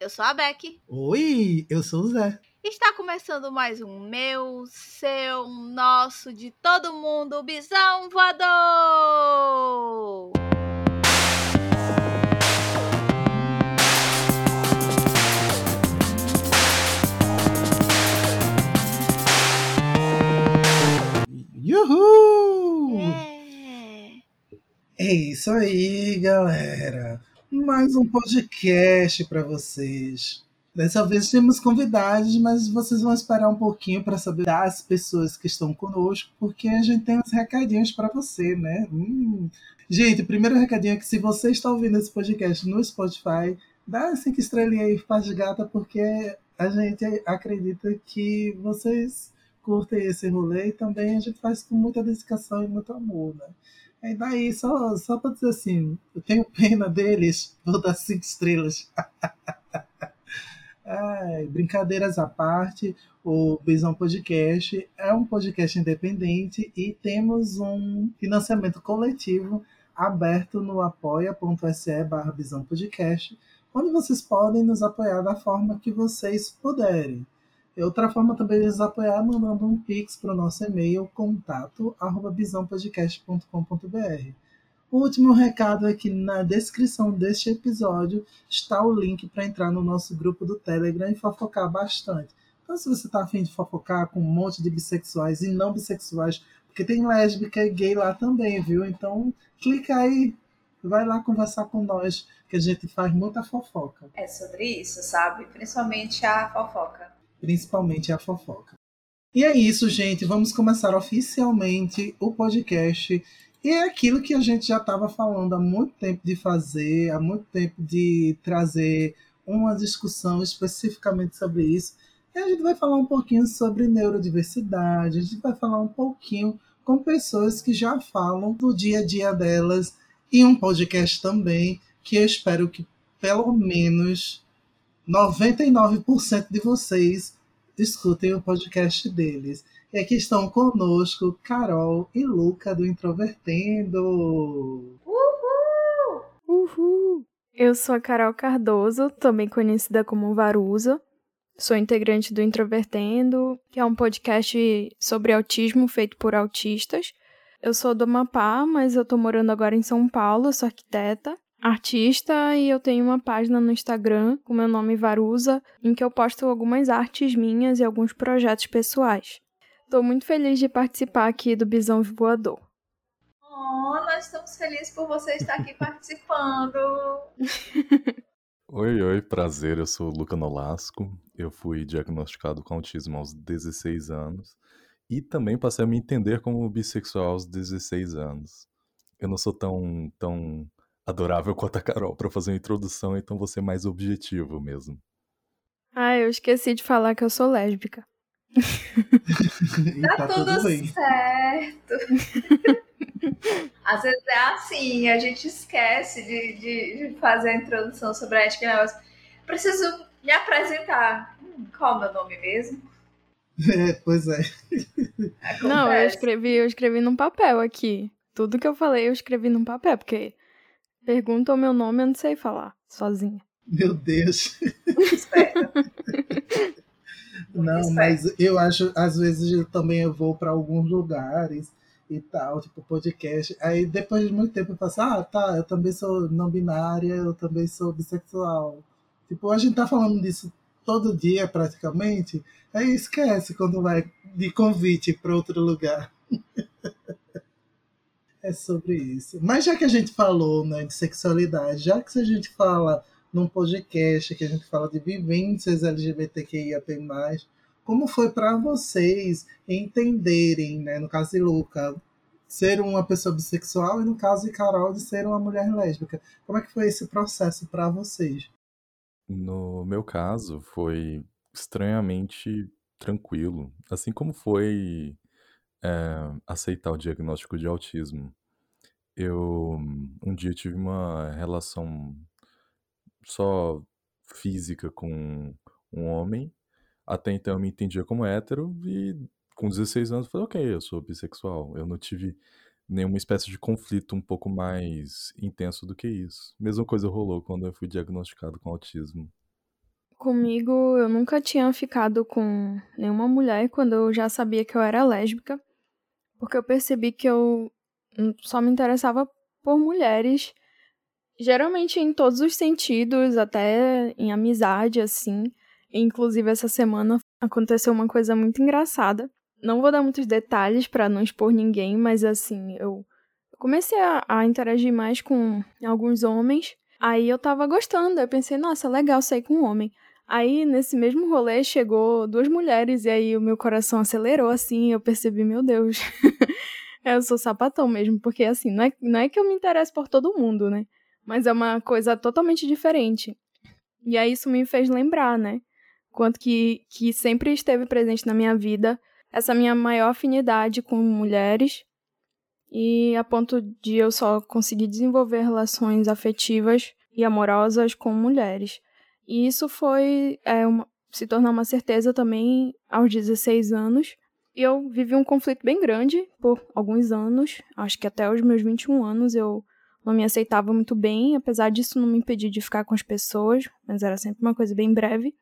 Eu sou a Beck. Oi, eu sou o Zé. Está começando mais um meu, seu, nosso, de todo mundo, Bisão Voador! Uhul! É. É isso aí, galera. Mais um podcast para vocês. Dessa vez temos convidados, mas vocês vão esperar um pouquinho para saber das pessoas que estão conosco, porque a gente tem uns recadinhos para você, né? Hum. Gente, o primeiro recadinho é que se você está ouvindo esse podcast no Spotify, dá cinco estrelinhas aí, faz gata, porque a gente acredita que vocês curtem esse rolê e também a gente faz com muita dedicação e muito amor, né? E daí, só, só para dizer assim, eu tenho pena deles, vou dar cinco estrelas. Brincadeiras à parte, o Bisão Podcast é um podcast independente e temos um financiamento coletivo aberto no apoia.se barra Bisão Podcast, onde vocês podem nos apoiar da forma que vocês puderem. Outra forma também de nos apoiar mandando um pix para o nosso e-mail contato. O último recado é que na descrição deste episódio está o link para entrar no nosso grupo do Telegram e fofocar bastante. Então, se você está afim de fofocar com um monte de bissexuais e não bissexuais, porque tem lésbica e gay lá também, viu? Então, clica aí, vai lá conversar com nós, que a gente faz muita fofoca. É sobre isso, sabe? Principalmente a fofoca. Principalmente a fofoca. E é isso, gente. Vamos começar oficialmente o podcast. E é aquilo que a gente já estava falando há muito tempo de fazer, há muito tempo de trazer uma discussão especificamente sobre isso. E a gente vai falar um pouquinho sobre neurodiversidade, a gente vai falar um pouquinho com pessoas que já falam do dia a dia delas e um podcast também que eu espero que pelo menos 99% de vocês escutem o podcast deles. E aqui estão conosco Carol e Luca do Introvertendo. Uhul! Uhul! Eu sou a Carol Cardoso, também conhecida como Varusa. Sou integrante do Introvertendo, que é um podcast sobre autismo feito por autistas. Eu sou do Amapá, mas eu tô morando agora em São Paulo, sou arquiteta, artista e eu tenho uma página no Instagram com meu nome Varusa, em que eu posto algumas artes minhas e alguns projetos pessoais. Tô muito feliz de participar aqui do Bisão Voador. Oh, nós estamos felizes por você estar aqui participando. Oi, oi, prazer. Eu sou o Luca Nolasco. Eu fui diagnosticado com autismo aos 16 anos e também passei a me entender como bissexual aos 16 anos. Eu não sou tão, tão adorável quanto a Carol para fazer uma introdução, então vou ser mais objetivo mesmo. Ah, eu esqueci de falar que eu sou lésbica. E Tá, tudo, certo. Às vezes é assim, a gente esquece de, de, de fazer a introdução sobre a ética e negócio. Preciso me apresentar. Hum, qual é o meu nome mesmo? É, pois é. Acontece. Não, eu escrevi, eu escrevi num papel aqui. Tudo que eu falei eu escrevi num papel, porque pergunta o meu nome eu não sei falar sozinha. Meu Deus. Não, mas eu acho, às vezes eu também eu vou para alguns lugares e tal, tipo podcast. Aí depois de muito tempo eu faço, ah, tá, eu também sou não binária, eu também sou bissexual. Tipo, a gente tá falando disso todo dia praticamente, aí esquece quando vai de convite para outro lugar. é sobre isso. Mas já que a gente falou né, de sexualidade, já que a gente fala num podcast que a gente fala de vivências LGBTQIAP+, como foi para vocês entenderem, né, no caso de Luca, ser uma pessoa bissexual e no caso de Carol de ser uma mulher lésbica? Como é que foi esse processo para vocês? No meu caso, foi estranhamente tranquilo, assim como foi é, aceitar o diagnóstico de autismo. Eu um dia tive uma relação só física com um homem. Até então eu me entendia como hétero e com 16 anos eu falei, ok, eu sou bissexual. Eu não tive nenhuma espécie de conflito um pouco mais intenso do que isso. Mesma coisa rolou quando eu fui diagnosticado com autismo. Comigo, eu nunca tinha ficado com nenhuma mulher quando eu já sabia que eu era lésbica, porque eu percebi que eu só me interessava por mulheres, geralmente em todos os sentidos, até em amizade, assim. Inclusive, essa semana aconteceu uma coisa muito engraçada. Não vou dar muitos detalhes para não expor ninguém, mas assim, eu comecei a, a, interagir mais com alguns homens. Aí eu tava gostando, eu pensei, nossa, legal sair com um homem. Aí, nesse mesmo rolê, chegou duas mulheres, e aí o meu coração acelerou, assim, eu percebi, meu Deus, eu sou sapatão mesmo, porque assim, não é, não é que eu me interesso por todo mundo, né? Mas é uma coisa totalmente diferente. E aí isso me fez lembrar, né? Quanto que, que sempre esteve presente na minha vida essa minha maior afinidade com mulheres, e a ponto de eu só conseguir desenvolver relações afetivas e amorosas com mulheres. E isso foi é, uma, se tornar uma certeza também aos 16 anos. E eu vivi um conflito bem grande por alguns anos, acho que até os meus 21 anos eu não me aceitava muito bem, apesar disso não me impedir de ficar com as pessoas, mas era sempre uma coisa bem breve.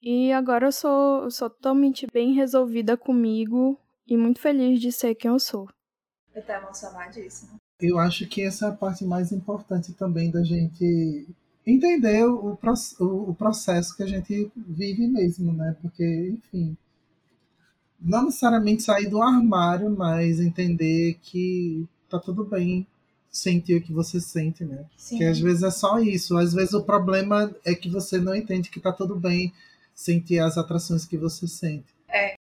E agora eu sou, eu sou totalmente bem resolvida comigo e muito feliz de ser quem eu sou. Eu tô emocionadíssima. Eu acho que essa é a parte mais importante também da gente entender o, o processo que a gente vive mesmo, né? Porque, enfim, não necessariamente sair do armário, mas entender que tá tudo bem sentir o que você sente, né? Sim. Que às vezes é só isso. Às vezes o problema é que você não entende que tá tudo bem sentir as atrações que você sente. É.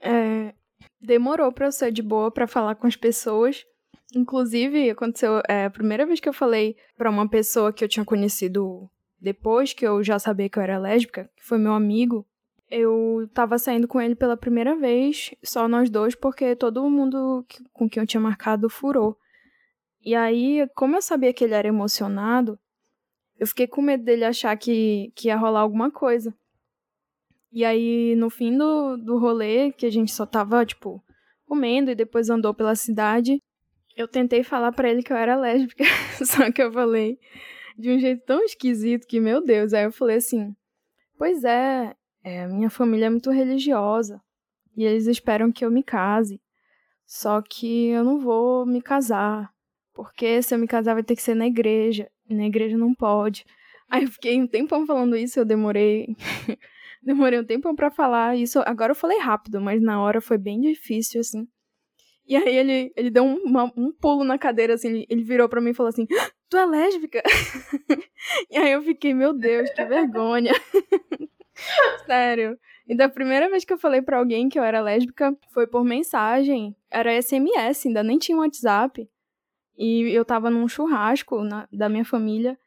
é demorou pra eu ser de boa para falar com as pessoas. Inclusive, aconteceu é, a primeira vez que eu falei para uma pessoa que eu tinha conhecido depois que eu já sabia que eu era lésbica, que foi meu amigo. Eu tava saindo com ele pela primeira vez, só nós dois, porque todo mundo com quem eu tinha marcado furou. E aí, como eu sabia que ele era emocionado, eu fiquei com medo dele achar que, que ia rolar alguma coisa. E aí, no fim do, do rolê, que a gente só tava, tipo, comendo e depois andou pela cidade, eu tentei falar para ele que eu era lésbica, só que eu falei de um jeito tão esquisito que, meu Deus, aí eu falei assim: Pois é, é, minha família é muito religiosa e eles esperam que eu me case. Só que eu não vou me casar, porque se eu me casar vai ter que ser na igreja, e na igreja não pode. Aí eu fiquei um tempão falando isso, eu demorei. demorei um tempão para falar isso. Agora eu falei rápido, mas na hora foi bem difícil, assim. E aí ele, ele deu um, uma, um pulo na cadeira, assim, ele, ele virou para mim e falou assim, ah, tu é lésbica? e aí eu fiquei, meu Deus, que vergonha. Sério. E da primeira vez que eu falei para alguém que eu era lésbica, foi por mensagem. Era SMS, ainda nem tinha WhatsApp. E eu tava num churrasco na, da minha família.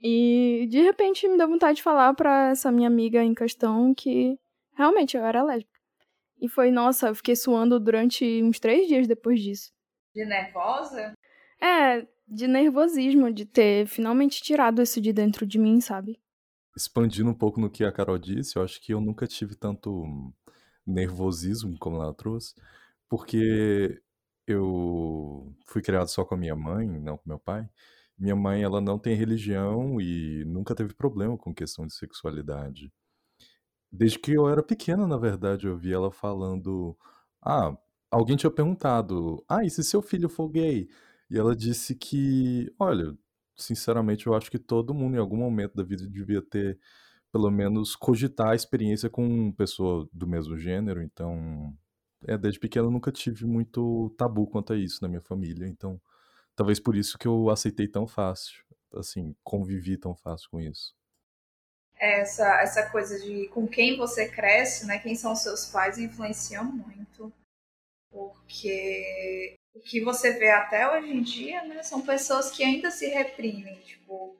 E de repente me deu vontade de falar pra essa minha amiga em questão que realmente eu era lésbica. E foi, nossa, eu fiquei suando durante uns três dias depois disso. De nervosa? É, de nervosismo, de ter finalmente tirado isso de dentro de mim, sabe? Expandindo um pouco no que a Carol disse, eu acho que eu nunca tive tanto nervosismo como ela trouxe, porque eu fui criado só com a minha mãe, não com meu pai. Minha mãe, ela não tem religião e nunca teve problema com questão de sexualidade. Desde que eu era pequena, na verdade, eu vi ela falando: Ah, alguém tinha perguntado: Ah, e se seu filho for gay? E ela disse que, olha, sinceramente, eu acho que todo mundo em algum momento da vida devia ter, pelo menos, cogitar a experiência com pessoa do mesmo gênero. Então, é, desde pequena eu nunca tive muito tabu quanto a isso na minha família. Então, talvez por isso que eu aceitei tão fácil, assim, convivi tão fácil com isso essa, essa coisa de com quem você cresce, né? Quem são seus pais influencia muito. Porque o que você vê até hoje em dia, né? São pessoas que ainda se reprimem. Tipo,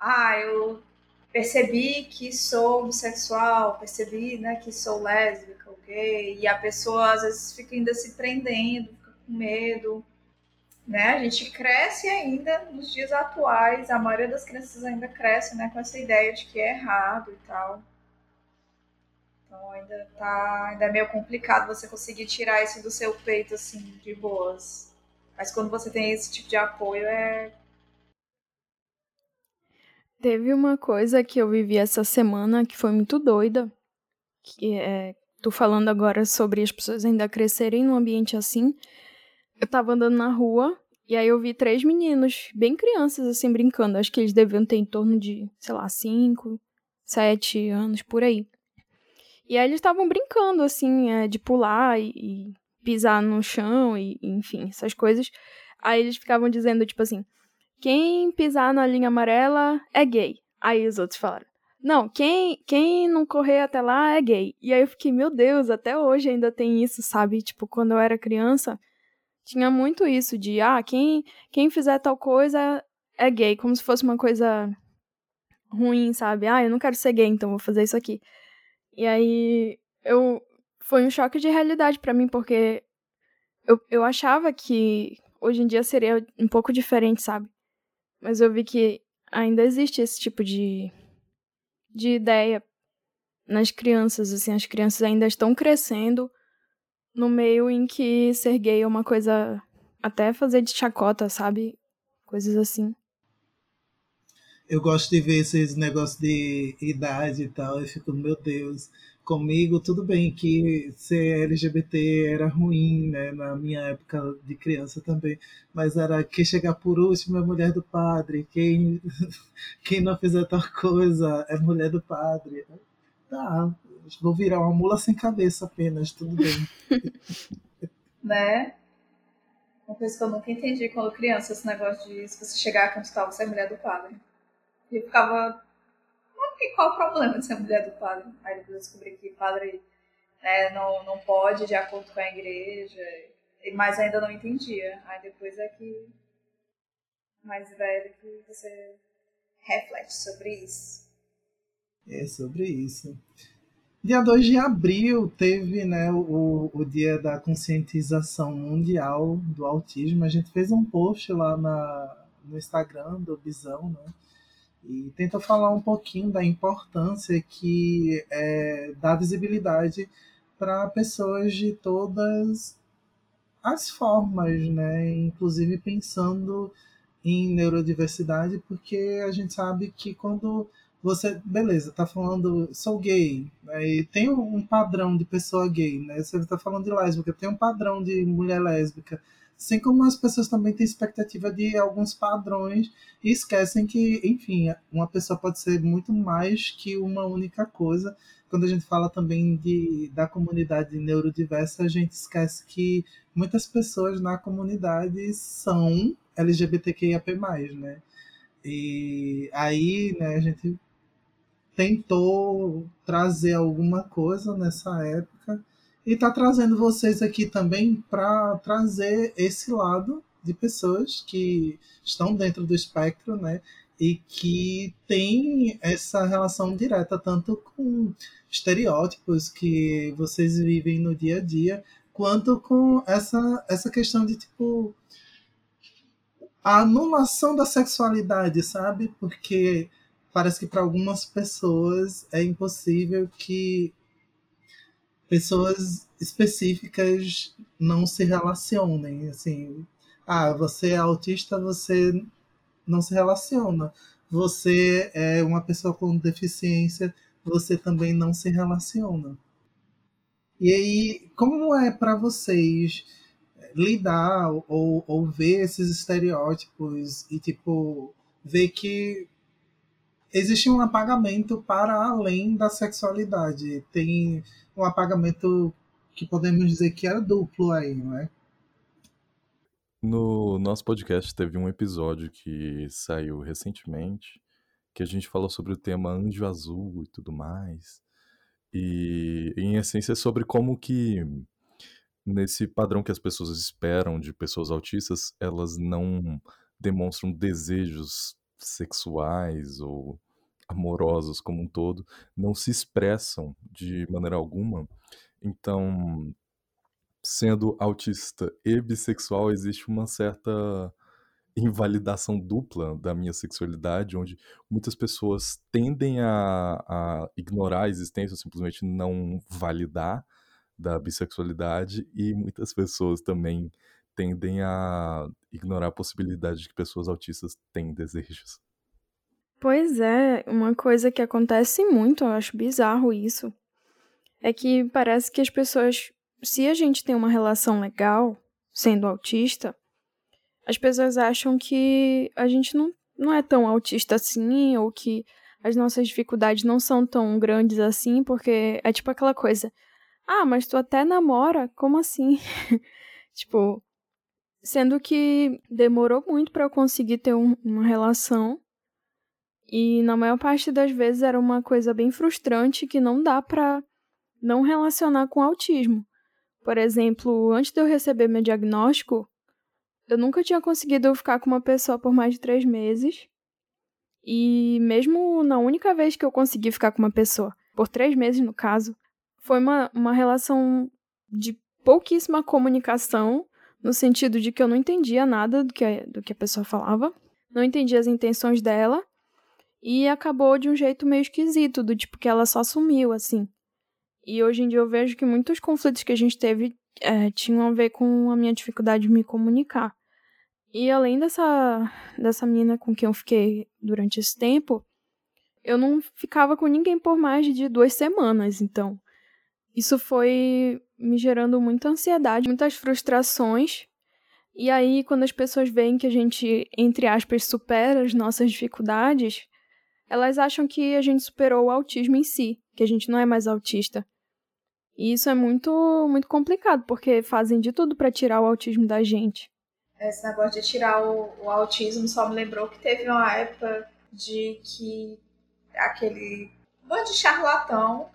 ah, eu percebi que sou bissexual, percebi né, que sou lésbica, ok? E a pessoa às vezes fica ainda se prendendo, fica com medo né? A gente cresce ainda nos dias atuais, a maioria das crianças ainda cresce, né, com essa ideia de que é errado e tal. Então ainda tá, ainda é meio complicado você conseguir tirar isso do seu peito assim de boas. Mas quando você tem esse tipo de apoio é Teve uma coisa que eu vivi essa semana que foi muito doida, que é, tô falando agora sobre as pessoas ainda crescerem num ambiente assim. Eu tava andando na rua e aí eu vi três meninos, bem crianças assim, brincando. Acho que eles deviam ter em torno de, sei lá, cinco, sete anos, por aí. E aí eles estavam brincando, assim, é, de pular e, e pisar no chão e, enfim, essas coisas. Aí eles ficavam dizendo, tipo assim, quem pisar na linha amarela é gay. Aí os outros falaram, não, quem, quem não correr até lá é gay. E aí eu fiquei, meu Deus, até hoje ainda tem isso, sabe? Tipo, quando eu era criança, tinha muito isso de, ah, quem, quem fizer tal coisa é gay, como se fosse uma coisa ruim, sabe? Ah, eu não quero ser gay, então vou fazer isso aqui. E aí eu foi um choque de realidade para mim, porque eu, eu achava que hoje em dia seria um pouco diferente, sabe? Mas eu vi que ainda existe esse tipo de, de ideia nas crianças, assim, as crianças ainda estão crescendo no meio em que ser gay é uma coisa até fazer de chacota, sabe? Coisas assim. Eu gosto de ver esses negócios de idade e tal, e fico, meu Deus, comigo, tudo bem que ser LGBT era ruim, né? Na minha época de criança também. Mas era quem chegar por último é mulher do padre, quem, quem não fizer tal coisa é mulher do padre. Tá, vou virar uma mula sem cabeça apenas, tudo bem. né? Uma coisa que eu nunca entendi quando criança, esse negócio de se você chegar a cantar, você é mulher do padre. E eu ficava e qual o problema de ser mulher do padre? Aí depois eu descobri que padre né, não, não pode de acordo com a igreja, mas ainda não entendia. Aí depois é que, mais velho, que você reflete sobre isso. É sobre isso. Dia 2 de abril teve né, o, o dia da conscientização mundial do autismo. A gente fez um post lá na, no Instagram do Bisão, né? e tenta falar um pouquinho da importância que é, dá visibilidade para pessoas de todas as formas, né? Inclusive pensando em neurodiversidade, porque a gente sabe que quando você, beleza, tá falando, sou gay, né? e tem um padrão de pessoa gay, né? Você está falando de lésbica, tem um padrão de mulher lésbica. Assim como as pessoas também têm expectativa de alguns padrões e esquecem que, enfim, uma pessoa pode ser muito mais que uma única coisa. Quando a gente fala também de, da comunidade neurodiversa, a gente esquece que muitas pessoas na comunidade são LGBTQIAP+, né? E aí, né, a gente tentou trazer alguma coisa nessa época e tá trazendo vocês aqui também para trazer esse lado de pessoas que estão dentro do espectro, né? E que tem essa relação direta tanto com estereótipos que vocês vivem no dia a dia, quanto com essa, essa questão de tipo a anulação da sexualidade, sabe? Porque parece que para algumas pessoas é impossível que pessoas específicas não se relacionem. Assim, ah, você é autista, você não se relaciona. Você é uma pessoa com deficiência, você também não se relaciona. E aí, como é para vocês lidar ou, ou ver esses estereótipos e tipo ver que existe um apagamento para além da sexualidade. Tem um apagamento que podemos dizer que é duplo aí, não é? No nosso podcast teve um episódio que saiu recentemente, que a gente falou sobre o tema anjo azul e tudo mais. E em essência sobre como que nesse padrão que as pessoas esperam de pessoas autistas, elas não demonstram desejos sexuais ou amorosos como um todo, não se expressam de maneira alguma. Então, sendo autista e bissexual, existe uma certa invalidação dupla da minha sexualidade, onde muitas pessoas tendem a, a ignorar a existência ou simplesmente não validar da bissexualidade, e muitas pessoas também tendem a ignorar a possibilidade de que pessoas autistas têm desejos. Pois é, uma coisa que acontece muito, eu acho bizarro isso, é que parece que as pessoas, se a gente tem uma relação legal, sendo autista, as pessoas acham que a gente não, não é tão autista assim, ou que as nossas dificuldades não são tão grandes assim, porque é tipo aquela coisa. Ah, mas tu até namora? Como assim? tipo, sendo que demorou muito para eu conseguir ter um, uma relação. E na maior parte das vezes era uma coisa bem frustrante que não dá pra não relacionar com autismo. Por exemplo, antes de eu receber meu diagnóstico, eu nunca tinha conseguido ficar com uma pessoa por mais de três meses. E mesmo na única vez que eu consegui ficar com uma pessoa, por três meses no caso, foi uma, uma relação de pouquíssima comunicação, no sentido de que eu não entendia nada do que, do que a pessoa falava, não entendia as intenções dela, e acabou de um jeito meio esquisito, do tipo que ela só sumiu, assim. E hoje em dia eu vejo que muitos conflitos que a gente teve é, tinham a ver com a minha dificuldade de me comunicar. E além dessa, dessa menina com quem eu fiquei durante esse tempo, eu não ficava com ninguém por mais de duas semanas, então. Isso foi me gerando muita ansiedade, muitas frustrações. E aí, quando as pessoas veem que a gente, entre aspas, supera as nossas dificuldades, elas acham que a gente superou o autismo em si, que a gente não é mais autista. E isso é muito, muito complicado, porque fazem de tudo para tirar o autismo da gente. Esse negócio de tirar o, o autismo só me lembrou que teve uma época de que aquele bando de charlatão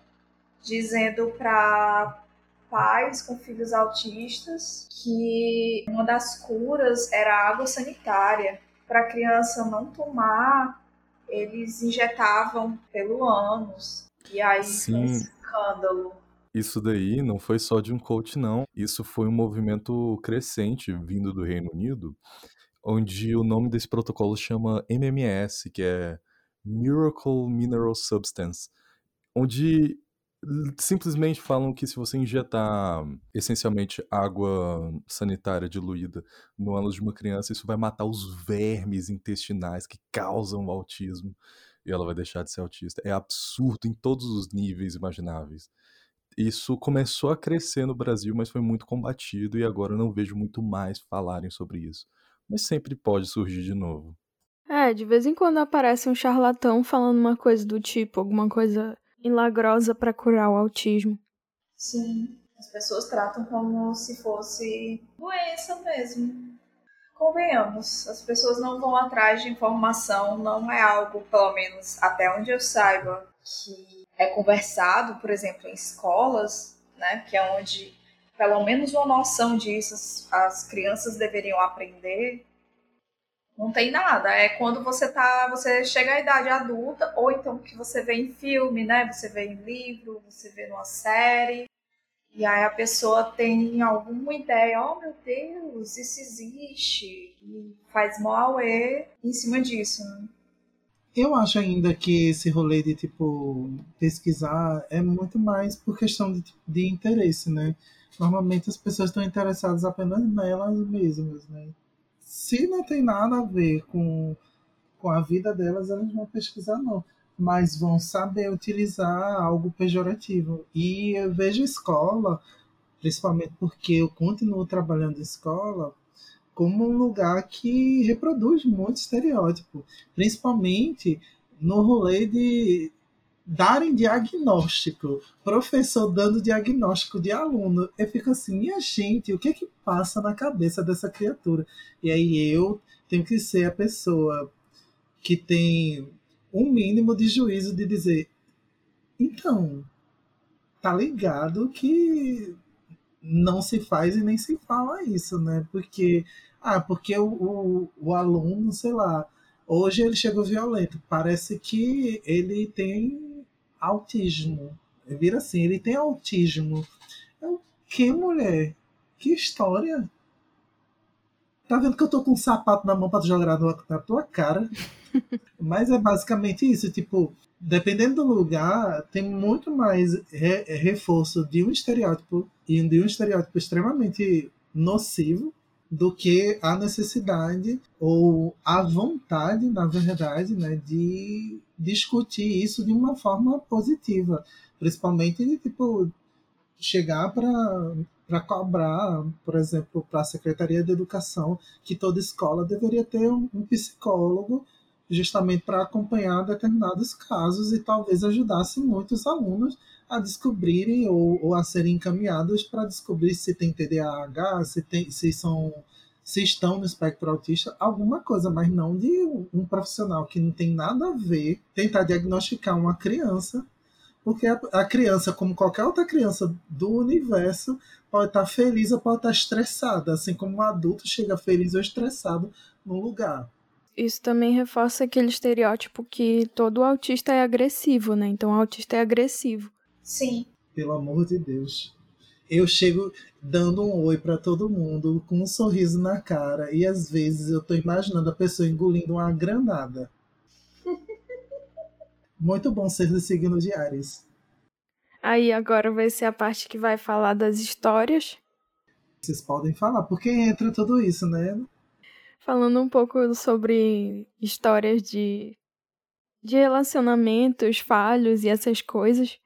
dizendo para pais com filhos autistas que uma das curas era água sanitária para a criança não tomar eles injetavam pelo ânus e aí Sim. foi um escândalo isso daí não foi só de um coach, não. Isso foi um movimento crescente vindo do Reino Unido, onde o nome desse protocolo chama MMS, que é Miracle Mineral Substance, onde simplesmente falam que se você injetar essencialmente água sanitária diluída no ânus de uma criança, isso vai matar os vermes intestinais que causam o autismo e ela vai deixar de ser autista. É absurdo em todos os níveis imagináveis isso começou a crescer no Brasil, mas foi muito combatido e agora não vejo muito mais falarem sobre isso. Mas sempre pode surgir de novo. É, de vez em quando aparece um charlatão falando uma coisa do tipo, alguma coisa milagrosa para curar o autismo. Sim, as pessoas tratam como se fosse doença mesmo. Convenhamos, as pessoas não vão atrás de informação, não é algo, pelo menos até onde eu saiba, que é conversado, por exemplo, em escolas, né, que é onde pelo menos uma noção disso as, as crianças deveriam aprender. Não tem nada. É quando você tá, você chega à idade adulta, ou então que você vê em filme, né? Você vê em livro, você vê numa série. E aí a pessoa tem alguma ideia, oh meu Deus, isso existe. E faz mal em cima disso. Né? Eu acho ainda que esse rolê de, tipo, pesquisar é muito mais por questão de, de interesse, né? Normalmente as pessoas estão interessadas apenas nelas mesmas, né? Se não tem nada a ver com, com a vida delas, elas vão pesquisar, não. Mas vão saber utilizar algo pejorativo. E eu vejo escola, principalmente porque eu continuo trabalhando em escola, como um lugar que reproduz muito estereótipo, principalmente no rolê de darem diagnóstico, professor dando diagnóstico de aluno. Eu fico assim, minha gente, o que é que passa na cabeça dessa criatura? E aí eu tenho que ser a pessoa que tem um mínimo de juízo de dizer, então, tá ligado que não se faz e nem se fala isso, né? Porque ah, porque o, o, o aluno, sei lá, hoje ele chegou violento. Parece que ele tem autismo. Vira assim, ele tem autismo. Eu, que mulher? Que história? Tá vendo que eu tô com um sapato na mão pra jogar na tua cara? Mas é basicamente isso, tipo, dependendo do lugar, tem muito mais re reforço de um estereótipo e de um estereótipo extremamente nocivo do que a necessidade ou a vontade, na verdade, né, de discutir isso de uma forma positiva, principalmente tipo chegar para cobrar, por exemplo, para a Secretaria de Educação que toda escola deveria ter um, um psicólogo justamente para acompanhar determinados casos e talvez ajudasse muitos alunos a descobrirem ou, ou a serem encaminhados para descobrir se tem TDAH, se, tem, se são se estão no espectro autista, alguma coisa, mas não de um, profissional que não tem nada a ver tentar diagnosticar uma criança, porque a, a, criança, como qualquer outra criança do universo, pode estar feliz ou pode estar estressada, assim como um adulto chega feliz ou estressado num lugar. Isso também reforça aquele estereótipo que todo autista é agressivo, né? Então o autista é agressivo. Sim. Pelo amor de Deus. Eu chego dando um oi para todo mundo, com um sorriso na cara, e às vezes eu tô imaginando a pessoa engolindo uma granada. Muito bom ser do signo de Ares. Aí agora vai ser a parte que vai falar das histórias. Vocês podem falar, porque entra tudo isso, né? Falando um pouco sobre histórias de, de relacionamentos falhos e essas coisas.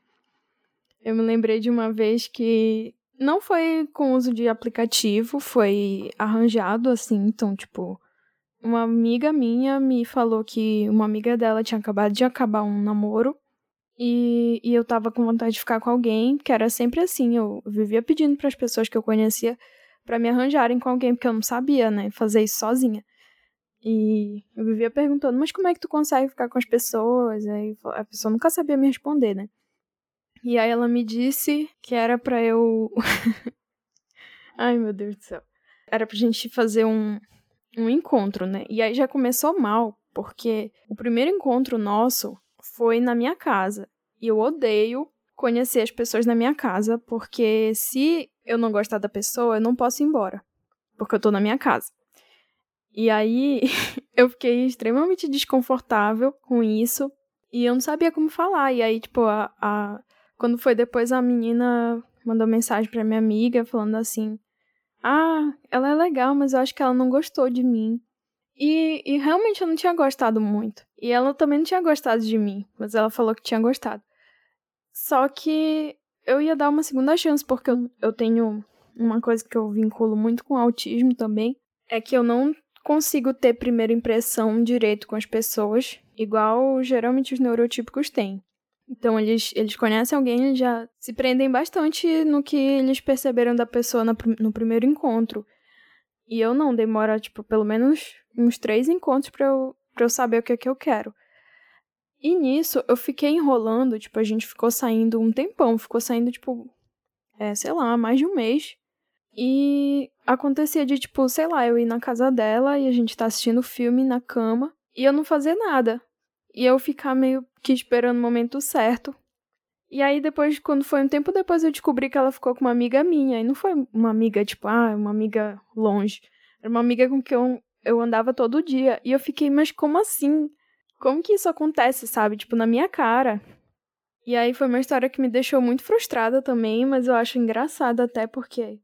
Eu me lembrei de uma vez que não foi com uso de aplicativo, foi arranjado assim, então, tipo, uma amiga minha me falou que uma amiga dela tinha acabado de acabar um namoro e, e eu tava com vontade de ficar com alguém, que era sempre assim, eu vivia pedindo para as pessoas que eu conhecia para me arranjarem com alguém, porque eu não sabia, né, fazer isso sozinha. E eu vivia perguntando, mas como é que tu consegue ficar com as pessoas? Aí a pessoa nunca sabia me responder, né? E aí ela me disse que era para eu. Ai, meu Deus do céu. Era pra gente fazer um, um encontro, né? E aí já começou mal, porque o primeiro encontro nosso foi na minha casa. E eu odeio conhecer as pessoas na minha casa, porque se eu não gostar da pessoa, eu não posso ir embora. Porque eu tô na minha casa. E aí eu fiquei extremamente desconfortável com isso. E eu não sabia como falar. E aí, tipo, a, a quando foi depois, a menina mandou mensagem pra minha amiga falando assim: Ah, ela é legal, mas eu acho que ela não gostou de mim. E, e realmente eu não tinha gostado muito. E ela também não tinha gostado de mim, mas ela falou que tinha gostado. Só que eu ia dar uma segunda chance, porque eu, eu tenho uma coisa que eu vinculo muito com autismo também, é que eu não consigo ter primeira impressão direito com as pessoas, igual geralmente os neurotípicos têm. Então eles, eles conhecem alguém, eles já se prendem bastante no que eles perceberam da pessoa no, no primeiro encontro. E eu não, demora, tipo, pelo menos uns três encontros pra eu, eu saber o que é que eu quero. E nisso, eu fiquei enrolando, tipo, a gente ficou saindo um tempão, ficou saindo, tipo, é, sei lá, mais de um mês. E acontecia de, tipo, sei lá, eu ir na casa dela e a gente tá assistindo filme na cama e eu não fazer nada. E eu ficar meio que esperando o momento certo. E aí depois, quando foi um tempo depois, eu descobri que ela ficou com uma amiga minha. E não foi uma amiga, tipo, ah, uma amiga longe. Era uma amiga com quem eu, eu andava todo dia. E eu fiquei, mas como assim? Como que isso acontece, sabe? Tipo, na minha cara. E aí foi uma história que me deixou muito frustrada também, mas eu acho engraçada até porque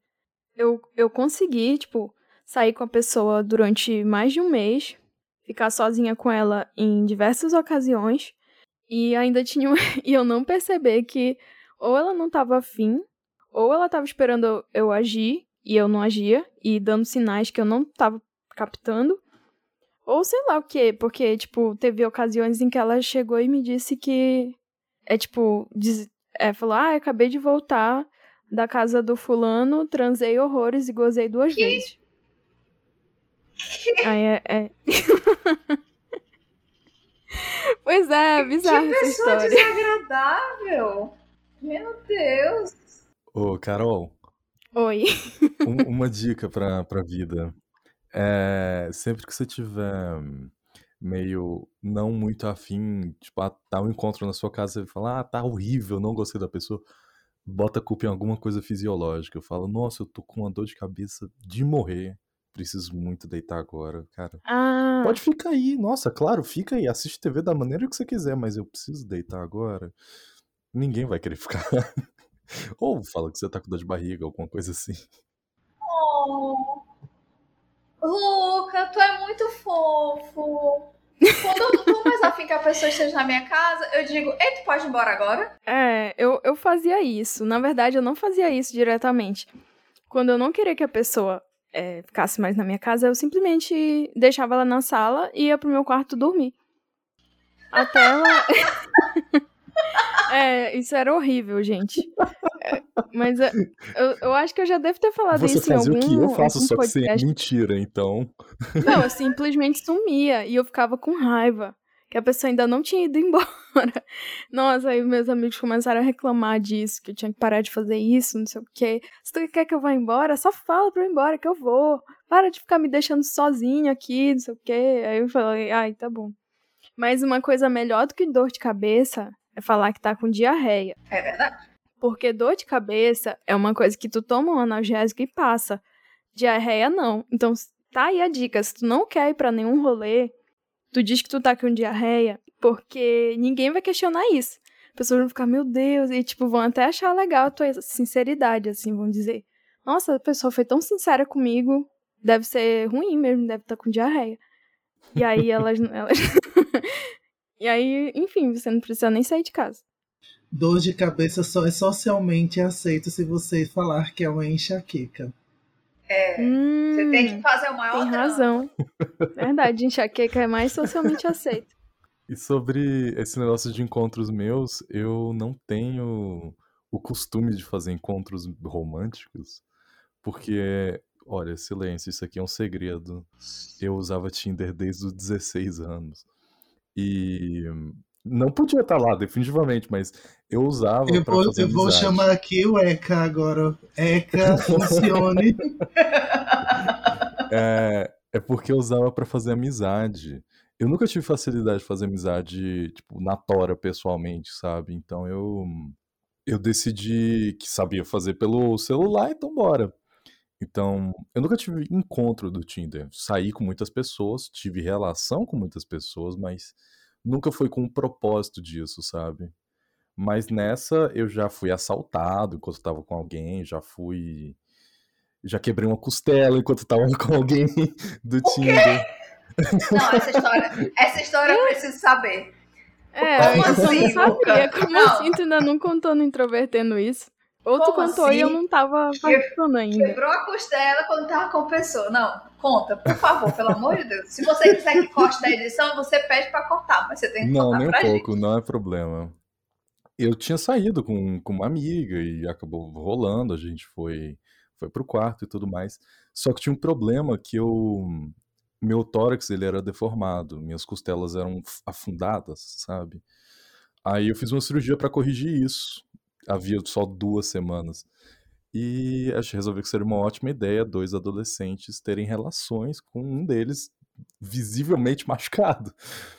eu, eu consegui, tipo, sair com a pessoa durante mais de um mês ficar sozinha com ela em diversas ocasiões e ainda tinha e eu não perceber que ou ela não estava afim, ou ela estava esperando eu agir e eu não agia e dando sinais que eu não estava captando. Ou sei lá o que, porque, tipo, teve ocasiões em que ela chegou e me disse que. É tipo, diz, é, falou: Ah, acabei de voltar da casa do fulano, transei horrores e gozei duas que? vezes. Aí é. é... pois é, bizarro que essa história. desagradável! Meu Deus! Ô, Carol. Oi. Um, uma dica pra, pra vida. É, sempre que você tiver meio não muito afim, tipo, ah, tá um encontro na sua casa, você fala, ah, tá horrível, não gostei da pessoa, bota a culpa em alguma coisa fisiológica. Eu falo, nossa, eu tô com uma dor de cabeça de morrer preciso muito deitar agora, cara. Ah. Pode ficar aí, nossa, claro, fica aí, assiste TV da maneira que você quiser, mas eu preciso deitar agora. Ninguém vai querer ficar. Ou fala que você tá com dor de barriga, alguma coisa assim. Oh. Luca, tu é muito fofo. Quando eu não tô mais afim que a pessoa esteja na minha casa, eu digo, ei, tu pode ir embora agora? É, eu, eu fazia isso. Na verdade, eu não fazia isso diretamente. Quando eu não queria que a pessoa é, ficasse mais na minha casa, eu simplesmente deixava ela na sala e ia pro meu quarto dormir. Até ela. é, isso era horrível, gente. É, mas eu, eu, eu, acho que eu já devo ter falado Você isso em algum o que eu faço, só podcast. que sem mentira, então. Não, eu simplesmente sumia e eu ficava com raiva. Que a pessoa ainda não tinha ido embora. Nossa, aí meus amigos começaram a reclamar disso, que eu tinha que parar de fazer isso, não sei o quê. Se tu quer que eu vá embora, só fala pra eu ir embora que eu vou. Para de ficar me deixando sozinho aqui, não sei o quê. Aí eu falei, ai, tá bom. Mas uma coisa melhor do que dor de cabeça é falar que tá com diarreia. É verdade. Porque dor de cabeça é uma coisa que tu toma um analgésico e passa. Diarreia não. Então, tá aí a dica. Se tu não quer ir pra nenhum rolê, tu diz que tu tá com diarreia, porque ninguém vai questionar isso. As pessoas vão ficar, meu Deus, e tipo, vão até achar legal a tua sinceridade, assim, vão dizer. Nossa, a pessoa foi tão sincera comigo, deve ser ruim mesmo, deve estar tá com diarreia. E aí elas. elas... e aí, enfim, você não precisa nem sair de casa. Dor de cabeça só é socialmente aceito se você falar que é uma enxaqueca. É, hum, você tem que fazer o maior Tem drama. razão. Verdade, enxaqueca é mais socialmente aceito. E sobre esse negócio de encontros meus, eu não tenho o costume de fazer encontros românticos, porque, olha, silêncio, isso aqui é um segredo. Eu usava Tinder desde os 16 anos. E não podia estar lá, definitivamente, mas eu usava Eu vou, fazer eu vou chamar aqui o ECA agora. ECA, funcione. É, é porque eu usava pra fazer amizade. Eu nunca tive facilidade de fazer amizade, tipo, na tora pessoalmente, sabe? Então eu eu decidi que sabia fazer pelo celular, então bora. Então, eu nunca tive encontro do Tinder. Saí com muitas pessoas, tive relação com muitas pessoas, mas nunca foi com o propósito disso, sabe? Mas nessa eu já fui assaltado enquanto tava com alguém, já fui. Já quebrei uma costela enquanto tava com alguém do Tinder. Não, essa história, essa história eu preciso saber. É, Como eu assim, não sabia. Como Não. assim tu ainda não contou no Introvertendo isso? Ou tu Como contou e eu assim? não tava participando ainda. Quebrou a costela quando tava com a pessoa. Não, conta, por favor, pelo amor de Deus. Se você quiser que corte da edição, você pede pra cortar, mas você tem que Não, contar nem um pouco, gente. não é problema. Eu tinha saído com, com uma amiga e acabou rolando, a gente foi, foi pro quarto e tudo mais. Só que tinha um problema que eu. Meu tórax ele era deformado, minhas costelas eram afundadas, sabe? Aí eu fiz uma cirurgia pra corrigir isso. Havia só duas semanas. E acho que resolvi que seria uma ótima ideia dois adolescentes terem relações com um deles visivelmente machucado.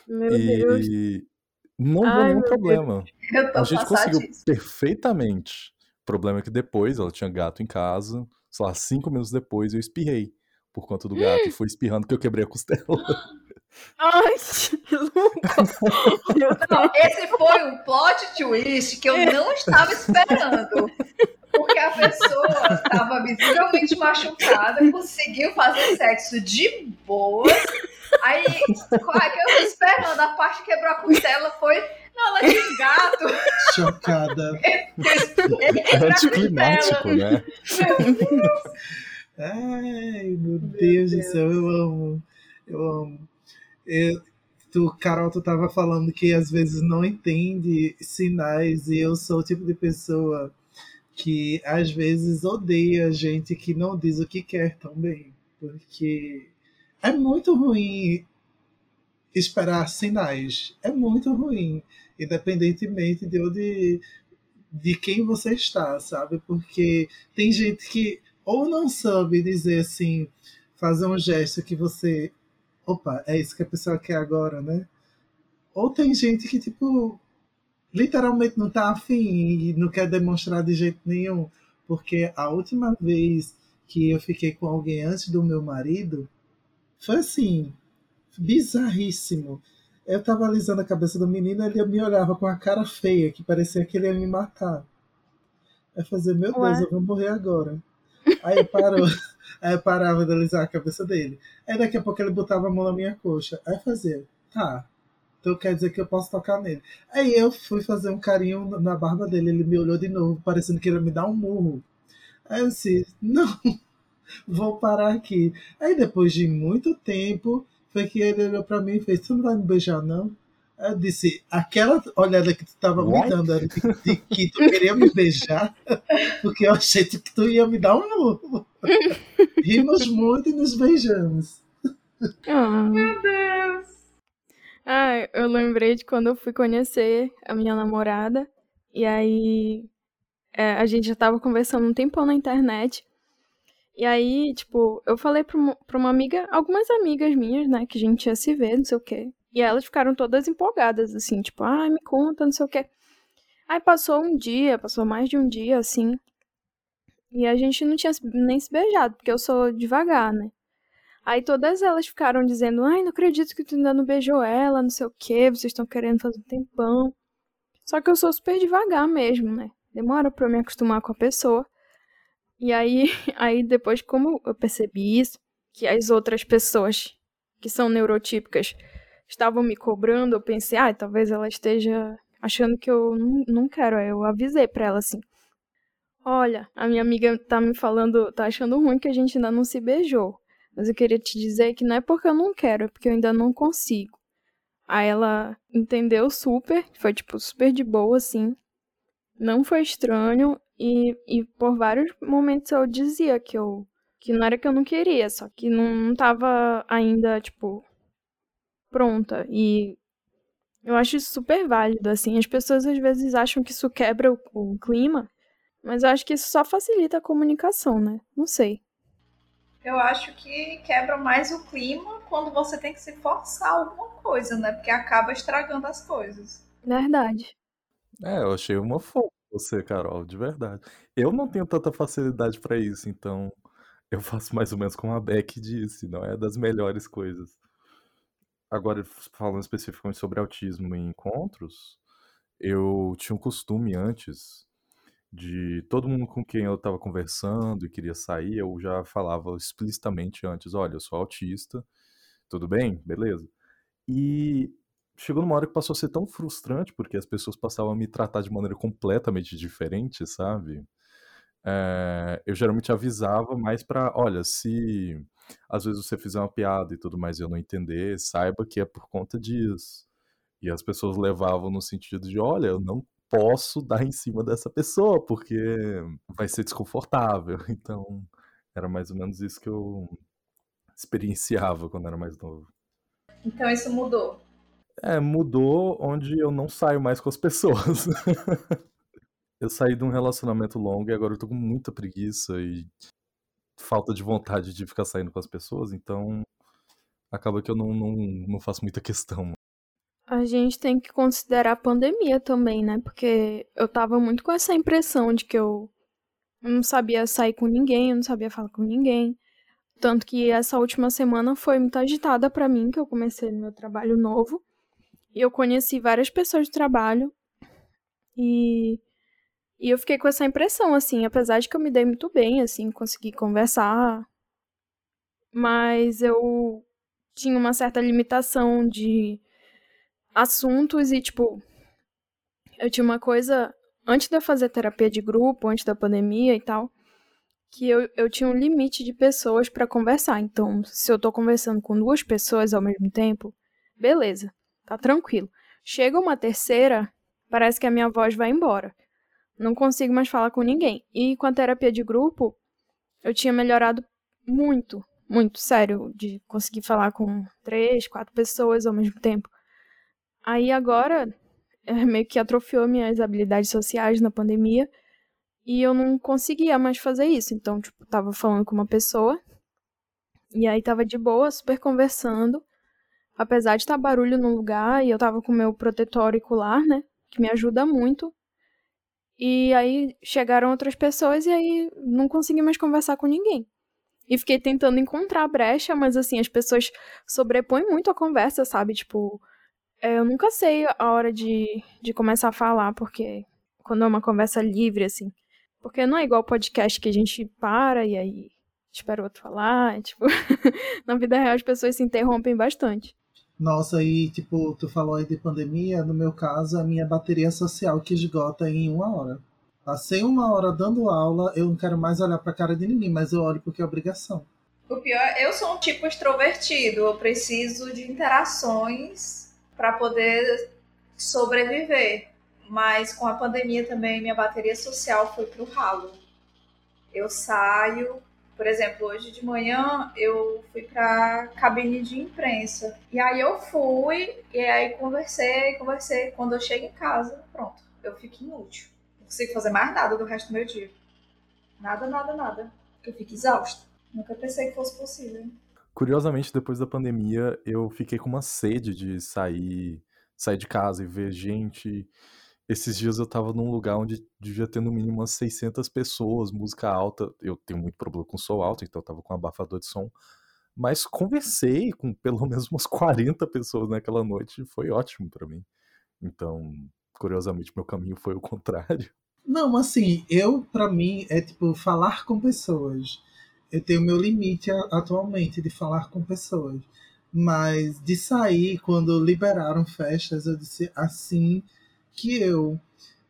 Meu Deus. E não deu nenhum problema. Eu tô A gente conseguiu passadíssima. perfeitamente. O problema é que depois ela tinha gato em casa, sei lá, cinco minutos depois eu espirrei por conta do gato. E foi espirrando que eu quebrei a costela. Ai, Lucas. Não, esse foi um plot twist que eu não estava esperando. Porque a pessoa estava visivelmente machucada, conseguiu fazer sexo de boa. Aí, qual é que eu tô esperando? A parte que quebrou a costela foi. Não, ela tinha um gato. Chocada. É anticlimático, né? Ai, meu Deus do céu, eu amo. Eu amo. Eu, tu, Carol, tu tava falando que às vezes não entende sinais, e eu sou o tipo de pessoa que às vezes odeia gente que não diz o que quer também. Porque é muito ruim esperar sinais. É muito ruim. Independentemente de onde de quem você está, sabe? Porque tem gente que ou não sabe dizer assim, fazer um gesto que você. Opa, é isso que a pessoa quer agora, né? Ou tem gente que, tipo, literalmente não tá afim e não quer demonstrar de jeito nenhum. Porque a última vez que eu fiquei com alguém antes do meu marido foi assim, bizarríssimo. Eu tava alisando a cabeça do menino ele me olhava com a cara feia, que parecia que ele ia me matar. Eu fazia, meu Ué? Deus, eu vou morrer agora. Aí parou. Aí eu parava de alisar a cabeça dele. Aí daqui a pouco ele botava a mão na minha coxa. Aí fazia, tá. Então quer dizer que eu posso tocar nele. Aí eu fui fazer um carinho na barba dele. Ele me olhou de novo, parecendo que ele ia me dar um murro. Aí eu disse, não, vou parar aqui. Aí depois de muito tempo, foi que ele olhou pra mim e fez, tu não vai me beijar, não? Eu disse, aquela olhada que tu estava me dando era de, de, que tu queria me beijar, porque eu achei que tu ia me dar um murro. Rimos muito e nos beijamos. Ah. Meu Deus! Ah, eu lembrei de quando eu fui conhecer a minha namorada, e aí é, a gente já tava conversando um tempão na internet. E aí, tipo, eu falei pra uma, amiga, algumas amigas minhas, né, que a gente ia se ver, não sei o quê. E elas ficaram todas empolgadas, assim, tipo, ai, ah, me conta, não sei o quê. Aí passou um dia, passou mais de um dia, assim. E a gente não tinha nem se beijado, porque eu sou devagar, né? Aí todas elas ficaram dizendo, ai, não acredito que tu ainda não beijou ela, não sei o quê, vocês estão querendo fazer um tempão. Só que eu sou super devagar mesmo, né? Demora pra eu me acostumar com a pessoa. E aí, aí depois, como eu percebi isso, que as outras pessoas que são neurotípicas estavam me cobrando, eu pensei, ah, talvez ela esteja achando que eu não, não quero. Aí eu avisei pra ela assim: Olha, a minha amiga tá me falando, tá achando ruim que a gente ainda não se beijou. Mas eu queria te dizer que não é porque eu não quero, é porque eu ainda não consigo. Aí ela entendeu super, foi tipo super de boa, assim. Não foi estranho e, e por vários momentos eu dizia que eu que não era que eu não queria, só que não, não tava ainda, tipo, pronta. E eu acho isso super válido, assim. As pessoas às vezes acham que isso quebra o, o clima, mas eu acho que isso só facilita a comunicação, né? Não sei. Eu acho que quebra mais o clima quando você tem que se forçar alguma coisa, né? Porque acaba estragando as coisas. Verdade. É, eu achei uma fofa você, Carol, de verdade. Eu não tenho tanta facilidade para isso, então eu faço mais ou menos como a Beck disse, não é das melhores coisas. Agora, falando especificamente sobre autismo em encontros, eu tinha um costume antes de todo mundo com quem eu estava conversando e queria sair, eu já falava explicitamente antes, olha, eu sou autista, tudo bem? Beleza. E chegou numa hora que passou a ser tão frustrante, porque as pessoas passavam a me tratar de maneira completamente diferente, sabe? É, eu geralmente avisava mais para, olha, se às vezes você fizer uma piada e tudo mais e eu não entender, saiba que é por conta disso. E as pessoas levavam no sentido de, olha, eu não posso dar em cima dessa pessoa, porque vai ser desconfortável. Então, era mais ou menos isso que eu experienciava quando era mais novo. Então isso mudou. É, mudou onde eu não saio mais com as pessoas. eu saí de um relacionamento longo e agora eu tô com muita preguiça e falta de vontade de ficar saindo com as pessoas, então acaba que eu não, não, não faço muita questão. A gente tem que considerar a pandemia também, né? Porque eu tava muito com essa impressão de que eu não sabia sair com ninguém, eu não sabia falar com ninguém. Tanto que essa última semana foi muito agitada para mim, que eu comecei meu trabalho novo. E eu conheci várias pessoas de trabalho. E e eu fiquei com essa impressão, assim, apesar de que eu me dei muito bem, assim, consegui conversar. Mas eu tinha uma certa limitação de assuntos e, tipo, eu tinha uma coisa. Antes de eu fazer terapia de grupo, antes da pandemia e tal, que eu, eu tinha um limite de pessoas para conversar. Então, se eu tô conversando com duas pessoas ao mesmo tempo, beleza, tá tranquilo. Chega uma terceira, parece que a minha voz vai embora. Não consigo mais falar com ninguém. E com a terapia de grupo, eu tinha melhorado muito, muito, sério, de conseguir falar com três, quatro pessoas ao mesmo tempo. Aí agora, é, meio que atrofiou minhas habilidades sociais na pandemia e eu não conseguia mais fazer isso. Então, tipo, tava falando com uma pessoa e aí tava de boa, super conversando. Apesar de estar tá barulho no lugar e eu tava com meu protetor auricular, né, que me ajuda muito. E aí chegaram outras pessoas e aí não consegui mais conversar com ninguém. E fiquei tentando encontrar a brecha, mas assim, as pessoas sobrepõem muito a conversa, sabe? Tipo, eu nunca sei a hora de, de começar a falar, porque quando é uma conversa livre, assim. Porque não é igual podcast que a gente para e aí espera o outro falar. Tipo, na vida real as pessoas se interrompem bastante. Nossa, e tipo, tu falou aí de pandemia, no meu caso, a minha bateria social que esgota em uma hora. Passei uma hora dando aula, eu não quero mais olhar pra cara de ninguém, mas eu olho porque é obrigação. O pior, eu sou um tipo extrovertido, eu preciso de interações para poder sobreviver. Mas com a pandemia também minha bateria social foi pro ralo. Eu saio, por exemplo, hoje de manhã eu fui para cabine de imprensa. E aí eu fui, e aí conversei, conversei. Quando eu chego em casa, pronto, eu fico inútil. Não consigo fazer mais nada do resto do meu dia. Nada, nada, nada. Eu fico exausta. Nunca pensei que fosse possível. Curiosamente, depois da pandemia, eu fiquei com uma sede de sair, sair de casa e ver gente esses dias eu tava num lugar onde devia ter no mínimo umas 600 pessoas, música alta. Eu tenho muito problema com som alto, então eu tava com um abafador de som. Mas conversei com pelo menos umas 40 pessoas naquela noite e foi ótimo para mim. Então, curiosamente, meu caminho foi o contrário. Não, assim, eu, para mim, é tipo falar com pessoas. Eu tenho meu limite atualmente de falar com pessoas. Mas de sair, quando liberaram festas, eu disse assim que eu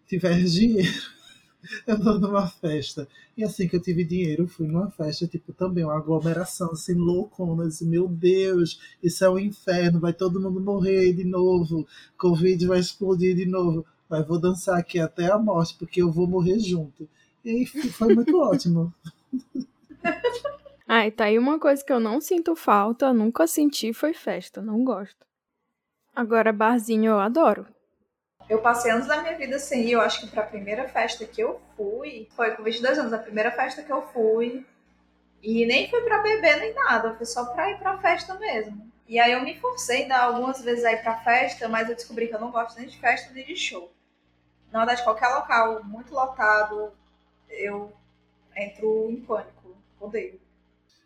tivesse dinheiro, eu vou numa festa. E assim que eu tive dinheiro, fui numa festa, tipo, também uma aglomeração, assim, loucona. Assim, meu Deus, isso é um inferno, vai todo mundo morrer de novo, Covid vai explodir de novo. Mas vou dançar aqui até a morte, porque eu vou morrer junto. E foi muito ótimo. Ai, tá aí uma coisa que eu não sinto falta, nunca senti, foi festa, não gosto. Agora, barzinho eu adoro. Eu passei anos da minha vida sem ir. Eu acho que para a primeira festa que eu fui, foi com 22 anos, a primeira festa que eu fui. E nem foi para beber nem nada, foi só para ir pra festa mesmo. E aí eu me forcei ainda algumas vezes a ir pra festa, mas eu descobri que eu não gosto nem de festa nem de show. Na verdade, qualquer local muito lotado, eu entro em pânico. Odeio.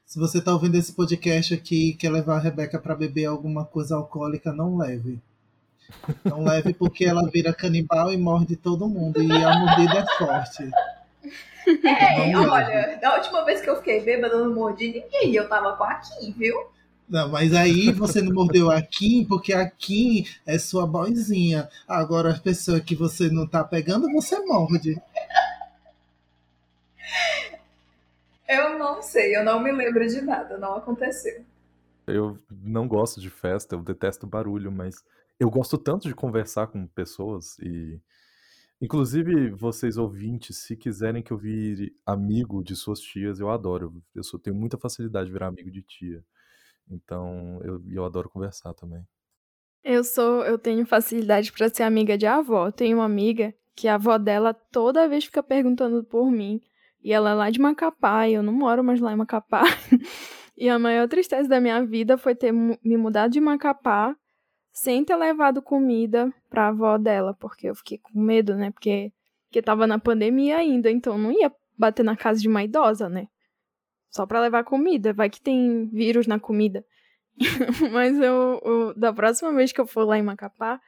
Se você tá ouvindo esse podcast aqui e quer levar a Rebeca para beber alguma coisa alcoólica, não leve. Não leve porque ela vira canibal e morde todo mundo. E a mordida é forte. É, olha, da última vez que eu fiquei bêbada, eu não mordi ninguém. Eu tava com a Kim, viu? Não, mas aí você não mordeu a Kim porque a Kim é sua boizinha. Agora, a pessoa que você não tá pegando, você morde. Eu não sei, eu não me lembro de nada, não aconteceu. Eu não gosto de festa, eu detesto barulho, mas eu gosto tanto de conversar com pessoas e. Inclusive, vocês ouvintes, se quiserem que eu vire amigo de suas tias, eu adoro. Eu só tenho muita facilidade de virar amigo de tia. Então, eu, eu adoro conversar também. Eu sou, eu tenho facilidade para ser amiga de avó. Tenho uma amiga que a avó dela toda vez fica perguntando por mim. E ela é lá de Macapá, e eu não moro mais lá em Macapá. e a maior tristeza da minha vida foi ter me mudado de Macapá sem ter levado comida pra avó dela, porque eu fiquei com medo, né? Porque, porque tava na pandemia ainda, então não ia bater na casa de uma idosa, né? Só pra levar comida, vai que tem vírus na comida. Mas eu, eu, da próxima vez que eu for lá em Macapá,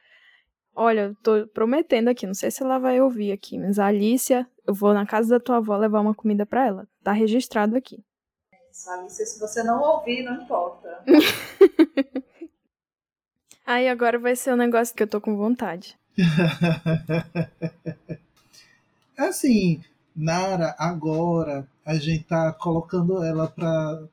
olha, eu tô prometendo aqui, não sei se ela vai ouvir aqui, mas a Alicia, eu vou na casa da tua avó levar uma comida para ela. Tá registrado aqui. Alicia, se você não ouvir, não importa. Aí agora vai ser um negócio que eu tô com vontade. assim, Nara, agora a gente tá colocando ela para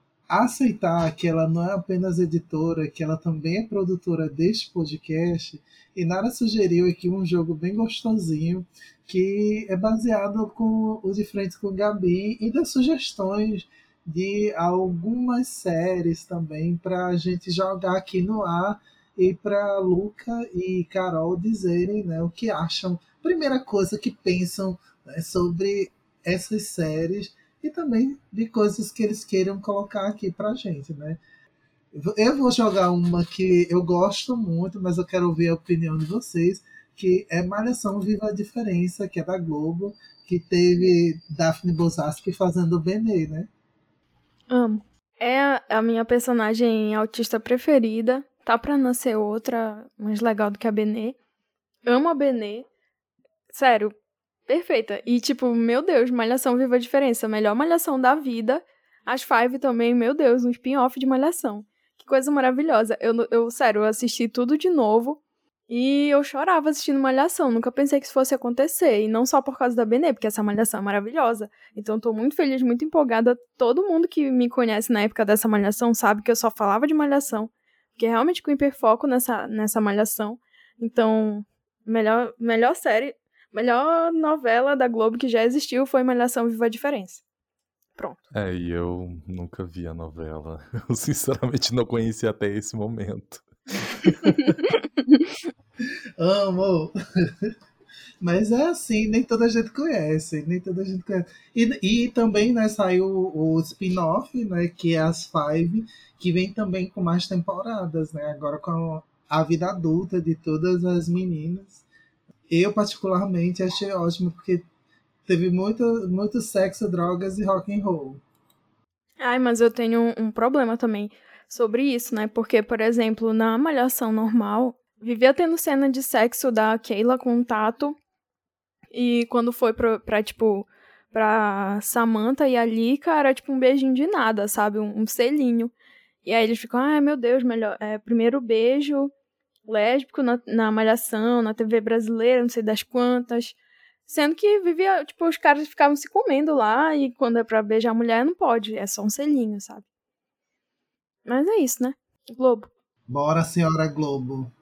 aceitar que ela não é apenas editora, que ela também é produtora deste podcast. E Nara sugeriu aqui um jogo bem gostosinho que é baseado com o de frente com o Gabi e das sugestões de algumas séries também para a gente jogar aqui no ar e para Luca e Carol dizerem né, o que acham. Primeira coisa que pensam né, sobre essas séries e também de coisas que eles queiram colocar aqui para gente, né? Eu vou jogar uma que eu gosto muito, mas eu quero ouvir a opinião de vocês, que é Malhação Viva a Diferença, que é da Globo, que teve Daphne Bozarsky fazendo o Benê, né? Amo. É a minha personagem autista preferida. Tá pra nascer outra mais legal do que a Benê. Amo a Benê. Sério, perfeita. E, tipo, meu Deus, Malhação Viva a Diferença. Melhor malhação da vida. As Five também, meu Deus, um spin-off de Malhação. Que coisa maravilhosa. Eu, eu, sério, eu assisti tudo de novo. E eu chorava assistindo Malhação, nunca pensei que isso fosse acontecer. E não só por causa da Benê, porque essa Malhação é maravilhosa. Então tô muito feliz, muito empolgada. Todo mundo que me conhece na época dessa Malhação sabe que eu só falava de Malhação. Porque realmente com hiperfoco nessa, nessa Malhação. Então, melhor, melhor série, melhor novela da Globo que já existiu foi Malhação Viva a Diferença. Pronto. É, e eu nunca vi a novela. Eu sinceramente não conheci até esse momento. Amo! Mas é assim, nem toda a gente conhece, nem toda a gente conhece. E, e também né, saiu o, spin-off, né, que é as Five, que vem também com mais temporadas, né? Agora com a vida adulta de todas as meninas. Eu, particularmente, achei ótimo, porque teve muito, muito sexo, drogas e rock and roll. Ai, mas eu tenho um, um problema também sobre isso, né? Porque, por exemplo, na Malhação normal, vivia tendo cena de sexo da Keila com o Tato. E quando foi pra, pra tipo, pra Samantha e a Lika, era tipo um beijinho de nada, sabe? Um, um selinho. E aí eles ficam, ai ah, meu Deus, melhor. É, primeiro beijo lésbico na, na Malhação, na TV brasileira, não sei das quantas. Sendo que vivia, tipo, os caras ficavam se comendo lá e quando é pra beijar a mulher não pode, é só um selinho, sabe? Mas é isso, né? Globo. Bora, senhora Globo.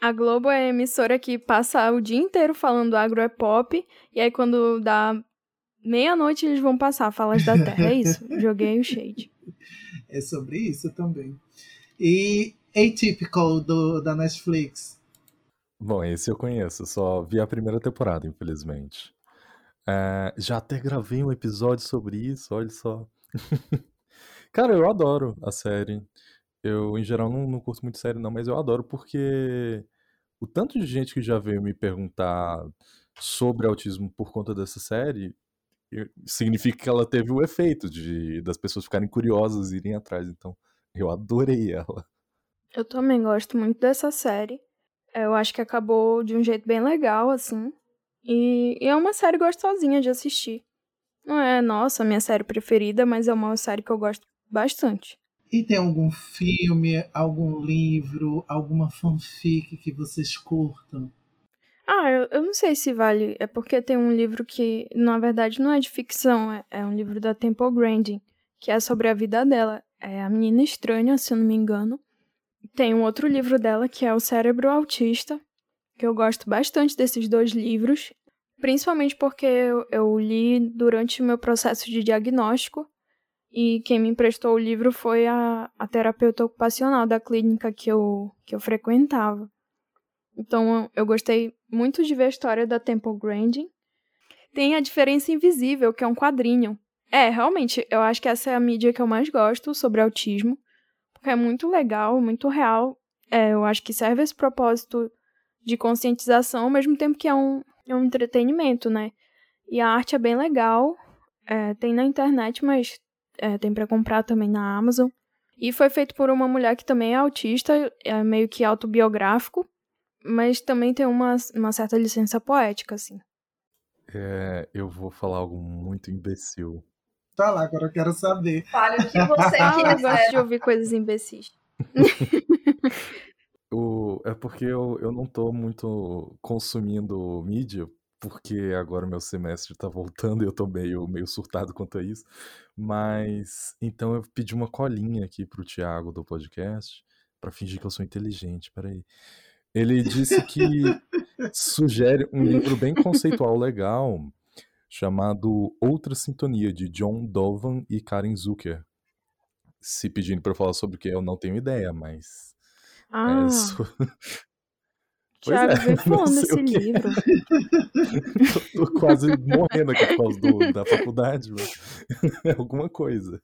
A Globo é a emissora que passa o dia inteiro falando agro é pop, e aí quando dá meia-noite eles vão passar Falas da Terra. É isso. Joguei o shade. É sobre isso também. E Atypical do, da Netflix. Bom, esse eu conheço, só vi a primeira temporada, infelizmente. É, já até gravei um episódio sobre isso, olha só. Cara, eu adoro a série. Eu, em geral, não, não curto muito série, não, mas eu adoro porque o tanto de gente que já veio me perguntar sobre autismo por conta dessa série significa que ela teve o efeito de das pessoas ficarem curiosas e irem atrás. Então, eu adorei ela. Eu também gosto muito dessa série. Eu acho que acabou de um jeito bem legal, assim. E, e é uma série gostosinha de assistir. Não é, nossa, minha série preferida, mas é uma série que eu gosto bastante. E tem algum filme, algum livro, alguma fanfic que vocês curtam? Ah, eu, eu não sei se vale. É porque tem um livro que, na verdade, não é de ficção. É, é um livro da Temple Grandin, que é sobre a vida dela. É A Menina Estranha, se eu não me engano. Tem um outro livro dela que é O Cérebro Autista, que eu gosto bastante desses dois livros, principalmente porque eu, eu li durante o meu processo de diagnóstico e quem me emprestou o livro foi a, a terapeuta ocupacional da clínica que eu, que eu frequentava. Então eu gostei muito de ver a história da Temple Grandin. Tem a Diferença Invisível, que é um quadrinho. É, realmente, eu acho que essa é a mídia que eu mais gosto sobre autismo é muito legal, muito real. É, eu acho que serve esse propósito de conscientização, ao mesmo tempo que é um, é um entretenimento, né? E a arte é bem legal, é, tem na internet, mas é, tem para comprar também na Amazon. E foi feito por uma mulher que também é autista, é meio que autobiográfico, mas também tem uma, uma certa licença poética, assim. É, eu vou falar algo muito imbecil tá lá, agora eu quero saber. Fale o que você ah, quiser. Eu gosto de ouvir coisas imbecis. o, é porque eu, eu não tô muito consumindo mídia, porque agora o meu semestre tá voltando e eu tô meio, meio surtado quanto a isso. Mas então eu pedi uma colinha aqui pro Thiago do podcast para fingir que eu sou inteligente. Peraí. Ele disse que sugere um livro bem conceitual legal chamado Outra Sintonia, de John Dovan e Karen Zucker. Se pedindo para eu falar sobre o que, eu não tenho ideia, mas. É ah. É, so... Tiago, é, desse livro. tô, tô, quase morrendo aqui por causa do, da faculdade, mas é alguma coisa.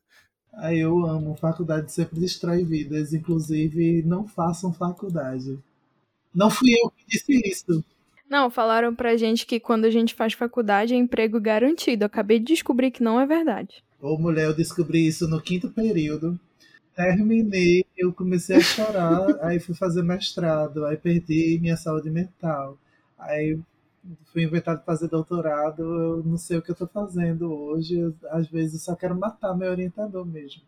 Ah, eu amo. Faculdade sempre destrói vidas. Inclusive, não façam faculdade. Não fui eu que disse isso. Não, falaram pra gente que quando a gente faz faculdade é emprego garantido. Eu acabei de descobrir que não é verdade. Ô, mulher, eu descobri isso no quinto período. Terminei, eu comecei a chorar, aí fui fazer mestrado, aí perdi minha saúde mental. Aí fui inventado fazer doutorado, eu não sei o que eu estou fazendo hoje. Eu, às vezes eu só quero matar meu orientador mesmo.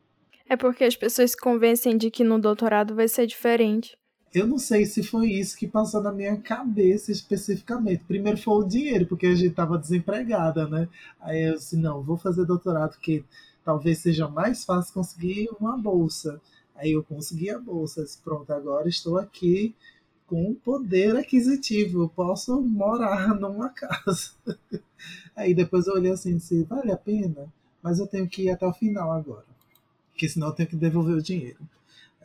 É porque as pessoas se convencem de que no doutorado vai ser diferente. Eu não sei se foi isso que passou na minha cabeça especificamente. Primeiro foi o dinheiro, porque a gente estava desempregada, né? Aí eu disse, não, vou fazer doutorado, porque talvez seja mais fácil conseguir uma bolsa. Aí eu consegui a bolsa. Disse, Pronto, agora estou aqui com poder aquisitivo, eu posso morar numa casa. Aí depois eu olhei assim e disse, vale a pena? Mas eu tenho que ir até o final agora. Porque senão eu tenho que devolver o dinheiro.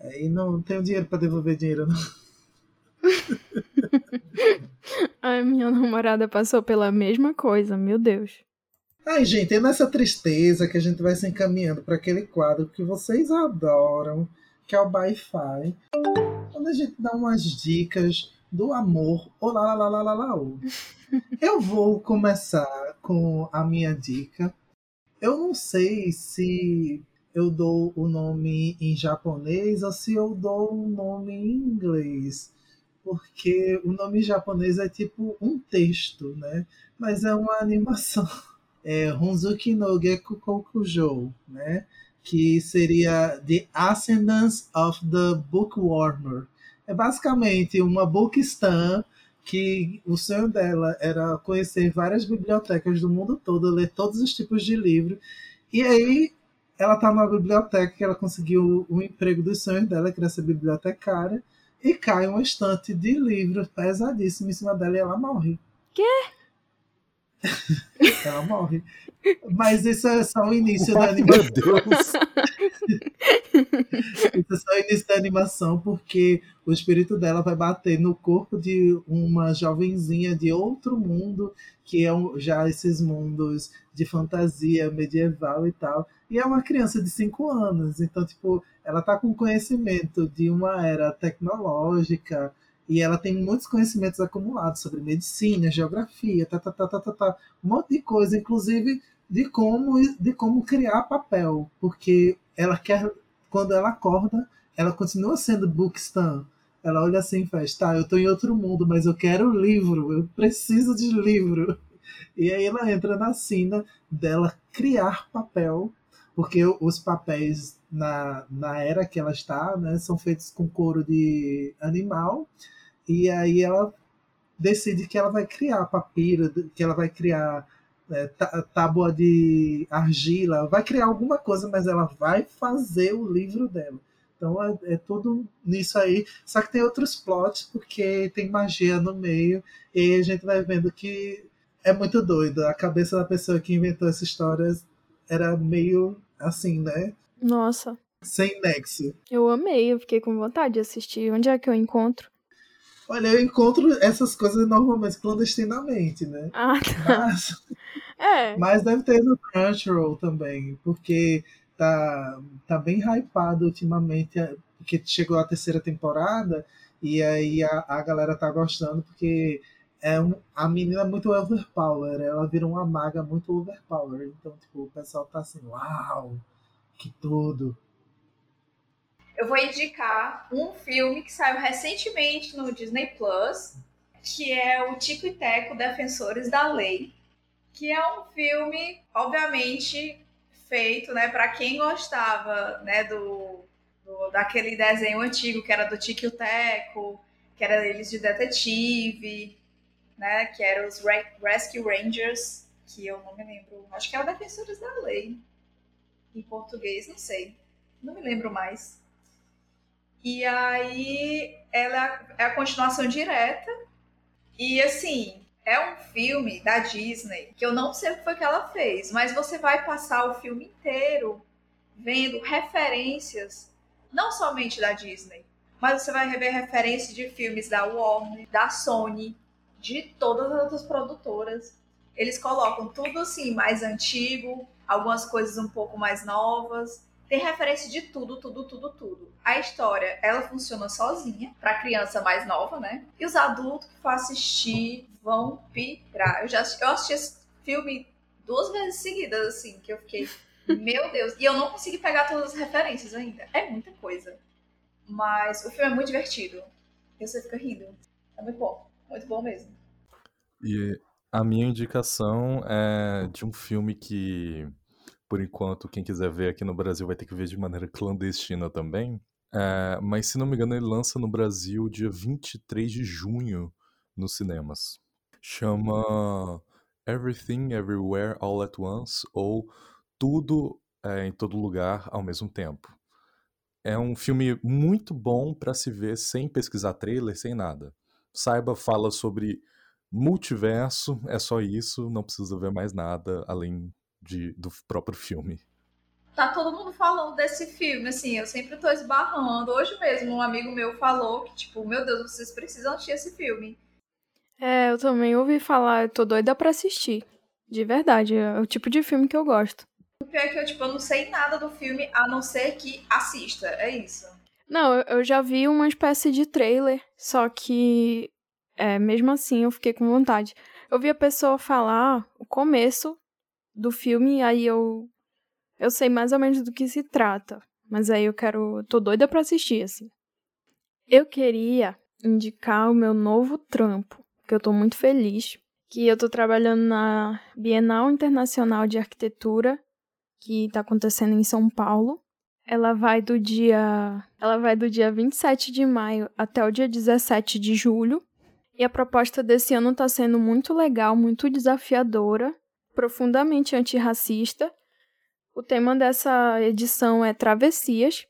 E não tenho dinheiro para devolver dinheiro, não. Ai, minha namorada passou pela mesma coisa, meu Deus. Ai, gente, é nessa tristeza que a gente vai se encaminhando para aquele quadro que vocês adoram, que é o Wi-Fi, onde a gente dá umas dicas do amor. Olá, lá, lá, lá, lá, lá. Eu vou começar com a minha dica. Eu não sei se eu dou o nome em japonês ou se eu dou o nome em inglês. Porque o nome japonês é tipo um texto, né? Mas é uma animação. É Honzuki no Geku Kokujo, né? Que seria The Ascendance of the Bookwormer. É basicamente uma bookstan que o sonho dela era conhecer várias bibliotecas do mundo todo, ler todos os tipos de livro. E aí ela tá numa biblioteca que ela conseguiu o emprego dos sonhos dela, que era ser bibliotecária, e cai uma estante de livros pesadíssimo em cima dela e ela morre. Quê? ela morre. Mas isso é só o início da animação. Meu Deus! isso é só o início da animação, porque o espírito dela vai bater no corpo de uma jovenzinha de outro mundo, que é já esses mundos de fantasia medieval e tal. E é uma criança de 5 anos, então, tipo, ela tá com conhecimento de uma era tecnológica, e ela tem muitos conhecimentos acumulados sobre medicina, geografia, tá, tá, tá, tá, tá, tá, um monte de coisa, inclusive de como, de como criar papel, porque ela quer, quando ela acorda, ela continua sendo bookstan. Ela olha assim e faz, tá, eu tô em outro mundo, mas eu quero livro, eu preciso de livro. E aí ela entra na cena dela criar papel, porque os papéis na, na era que ela está, né, são feitos com couro de animal, e aí ela decide que ela vai criar papiro, que ela vai criar é, tábua de argila, vai criar alguma coisa, mas ela vai fazer o livro dela. Então é, é, tudo nisso aí. Só que tem outros plots, porque tem magia no meio, e a gente vai vendo que é muito doido. A cabeça da pessoa que inventou essa história era meio assim, né? Nossa. Sem nexo. Eu amei, eu fiquei com vontade de assistir. Onde é que eu encontro? Olha, eu encontro essas coisas normalmente clandestinamente, né? Ah, tá. Mas, É. mas deve ter no Crunchyroll também, porque tá, tá bem hypado ultimamente, porque chegou a terceira temporada e aí a, a galera tá gostando, porque é um, a menina é muito overpower, ela vira uma maga muito overpower. Então, tipo, o pessoal tá assim, uau, que tudo. Eu vou indicar um filme que saiu recentemente no Disney Plus, que é o Tico e Teco Defensores da Lei, que é um filme, obviamente, feito, né, para quem gostava, né, do, do, daquele desenho antigo que era do Tico e Teco, que era eles de detetive, né, que eram os Re Rescue Rangers, que eu não me lembro, acho que é o Defensores da Lei em português, não sei, não me lembro mais. E aí ela é a continuação direta. E assim, é um filme da Disney que eu não sei o que foi que ela fez, mas você vai passar o filme inteiro vendo referências, não somente da Disney, mas você vai ver referências de filmes da Warner, da Sony, de todas as outras produtoras. Eles colocam tudo assim mais antigo, algumas coisas um pouco mais novas tem referência de tudo, tudo, tudo, tudo. A história, ela funciona sozinha, pra criança mais nova, né? E os adultos que for assistir vão pirar. Eu já eu assisti esse filme duas vezes seguidas, assim, que eu fiquei, meu Deus. E eu não consegui pegar todas as referências ainda. É muita coisa. Mas o filme é muito divertido. E você fica rindo. É muito bom. Muito bom mesmo. E a minha indicação é de um filme que, por enquanto, quem quiser ver aqui no Brasil vai ter que ver de maneira clandestina também. É, mas se não me engano, ele lança no Brasil dia 23 de junho nos cinemas. Chama Everything Everywhere All at Once ou Tudo é, em Todo Lugar ao mesmo tempo. É um filme muito bom para se ver sem pesquisar trailer, sem nada. Saiba fala sobre multiverso, é só isso, não precisa ver mais nada além de, do próprio filme. Tá todo mundo falando desse filme, assim, eu sempre tô esbarrando. Hoje mesmo, um amigo meu falou que, tipo, meu Deus, vocês precisam assistir esse filme. É, eu também ouvi falar, eu tô doida pra assistir. De verdade, é o tipo de filme que eu gosto. O pior é que eu, tipo, eu não sei nada do filme, a não ser que assista, é isso. Não, eu já vi uma espécie de trailer, só que é, mesmo assim eu fiquei com vontade. Eu vi a pessoa falar o começo do filme, aí eu eu sei mais ou menos do que se trata, mas aí eu quero, tô doida para assistir assim. Eu queria indicar o meu novo trampo, que eu tô muito feliz, que eu tô trabalhando na Bienal Internacional de Arquitetura que está acontecendo em São Paulo. Ela vai do dia, ela vai do dia 27 de maio até o dia 17 de julho. E a proposta desse ano está sendo muito legal, muito desafiadora, profundamente antirracista. O tema dessa edição é travessias.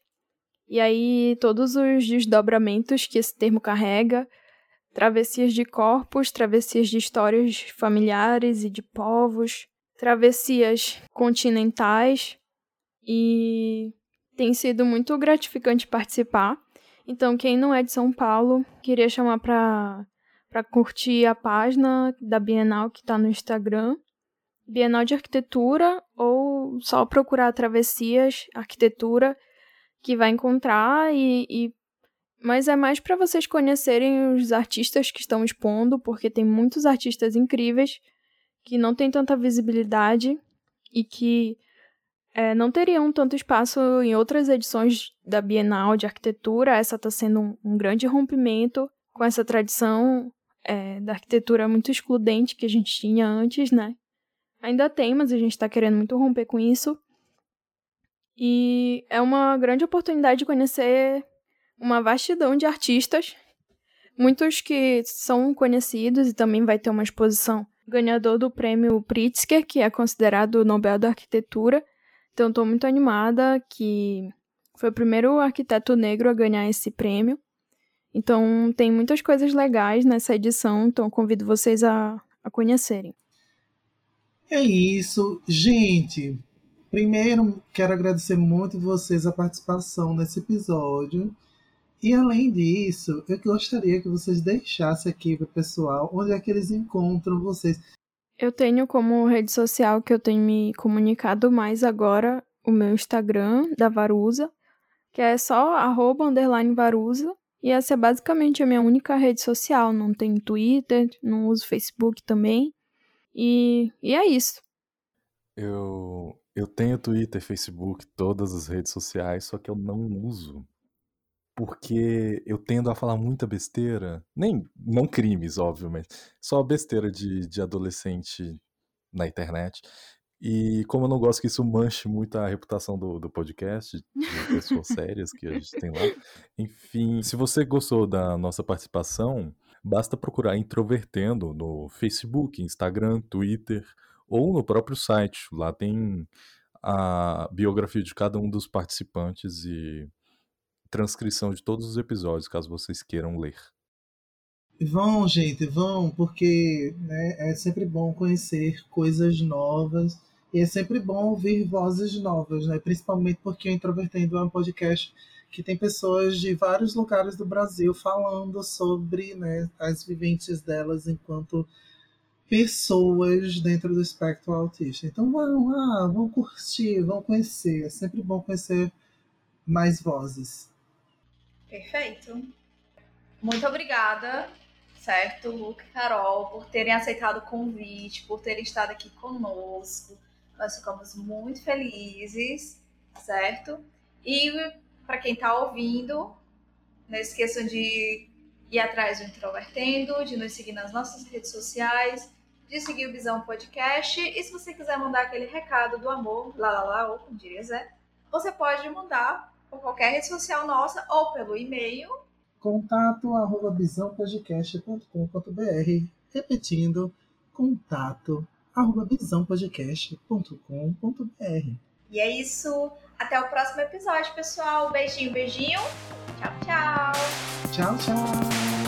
E aí todos os desdobramentos que esse termo carrega, travessias de corpos, travessias de histórias familiares e de povos, travessias continentais e tem sido muito gratificante participar. Então, quem não é de São Paulo, queria chamar para para curtir a página da Bienal que está no Instagram, Bienal de Arquitetura, ou só procurar Travessias Arquitetura, que vai encontrar e, e mas é mais para vocês conhecerem os artistas que estão expondo, porque tem muitos artistas incríveis que não tem tanta visibilidade e que é, não teriam tanto espaço em outras edições da Bienal de Arquitetura. Essa está sendo um, um, grande rompimento com essa tradição é, da arquitetura muito excludente que a gente tinha antes, né? Ainda tem, mas a gente está querendo muito romper com isso. E é uma grande oportunidade de conhecer uma vastidão de artistas, muitos que são conhecidos e também vai ter uma exposição ganhador do prêmio Pritzker, que é considerado o Nobel da Arquitetura. Então, estou muito animada que foi o primeiro arquiteto negro a ganhar esse prêmio. Então, tem muitas coisas legais nessa edição, então convido vocês a, a conhecerem. É isso, gente. Primeiro, quero agradecer muito vocês a participação nesse episódio. E além disso, eu gostaria que vocês deixassem aqui para o pessoal onde é que eles encontram vocês. Eu tenho como rede social que eu tenho me comunicado mais agora o meu Instagram da Varusa, que é só arroba underline Varusa. E essa é basicamente a minha única rede social. Não tenho Twitter, não uso Facebook também. E, e é isso. Eu, eu tenho Twitter, Facebook, todas as redes sociais, só que eu não uso porque eu tendo a falar muita besteira, nem não crimes, óbvio, mas só besteira de, de adolescente na internet. E como eu não gosto que isso manche muito a reputação do, do podcast, de pessoas sérias que a gente tem lá. Enfim, se você gostou da nossa participação, basta procurar Introvertendo no Facebook, Instagram, Twitter ou no próprio site. Lá tem a biografia de cada um dos participantes e transcrição de todos os episódios, caso vocês queiram ler. Vão, gente, vão, porque né, é sempre bom conhecer coisas novas e é sempre bom ouvir vozes novas, né? Principalmente porque o Introvertendo é um podcast que tem pessoas de vários lugares do Brasil falando sobre né, as vivências delas enquanto pessoas dentro do espectro autista. Então vão lá, vão curtir, vão conhecer. É sempre bom conhecer mais vozes. Perfeito. Muito obrigada, certo, Luca e Carol, por terem aceitado o convite, por terem estado aqui conosco. Nós ficamos muito felizes, certo? E para quem está ouvindo, não esqueçam de ir atrás do Introvertendo, de nos seguir nas nossas redes sociais, de seguir o Visão Podcast. E se você quiser mandar aquele recado do amor, lá, lá, lá, ou como diria Zé, você pode mandar por qualquer rede social nossa ou pelo e-mail. Contato arroba visãopodcast.com.br Repetindo, contato arroba visãopodcast.com.br E é isso. Até o próximo episódio, pessoal. Beijinho, beijinho. Tchau, tchau. Tchau, tchau.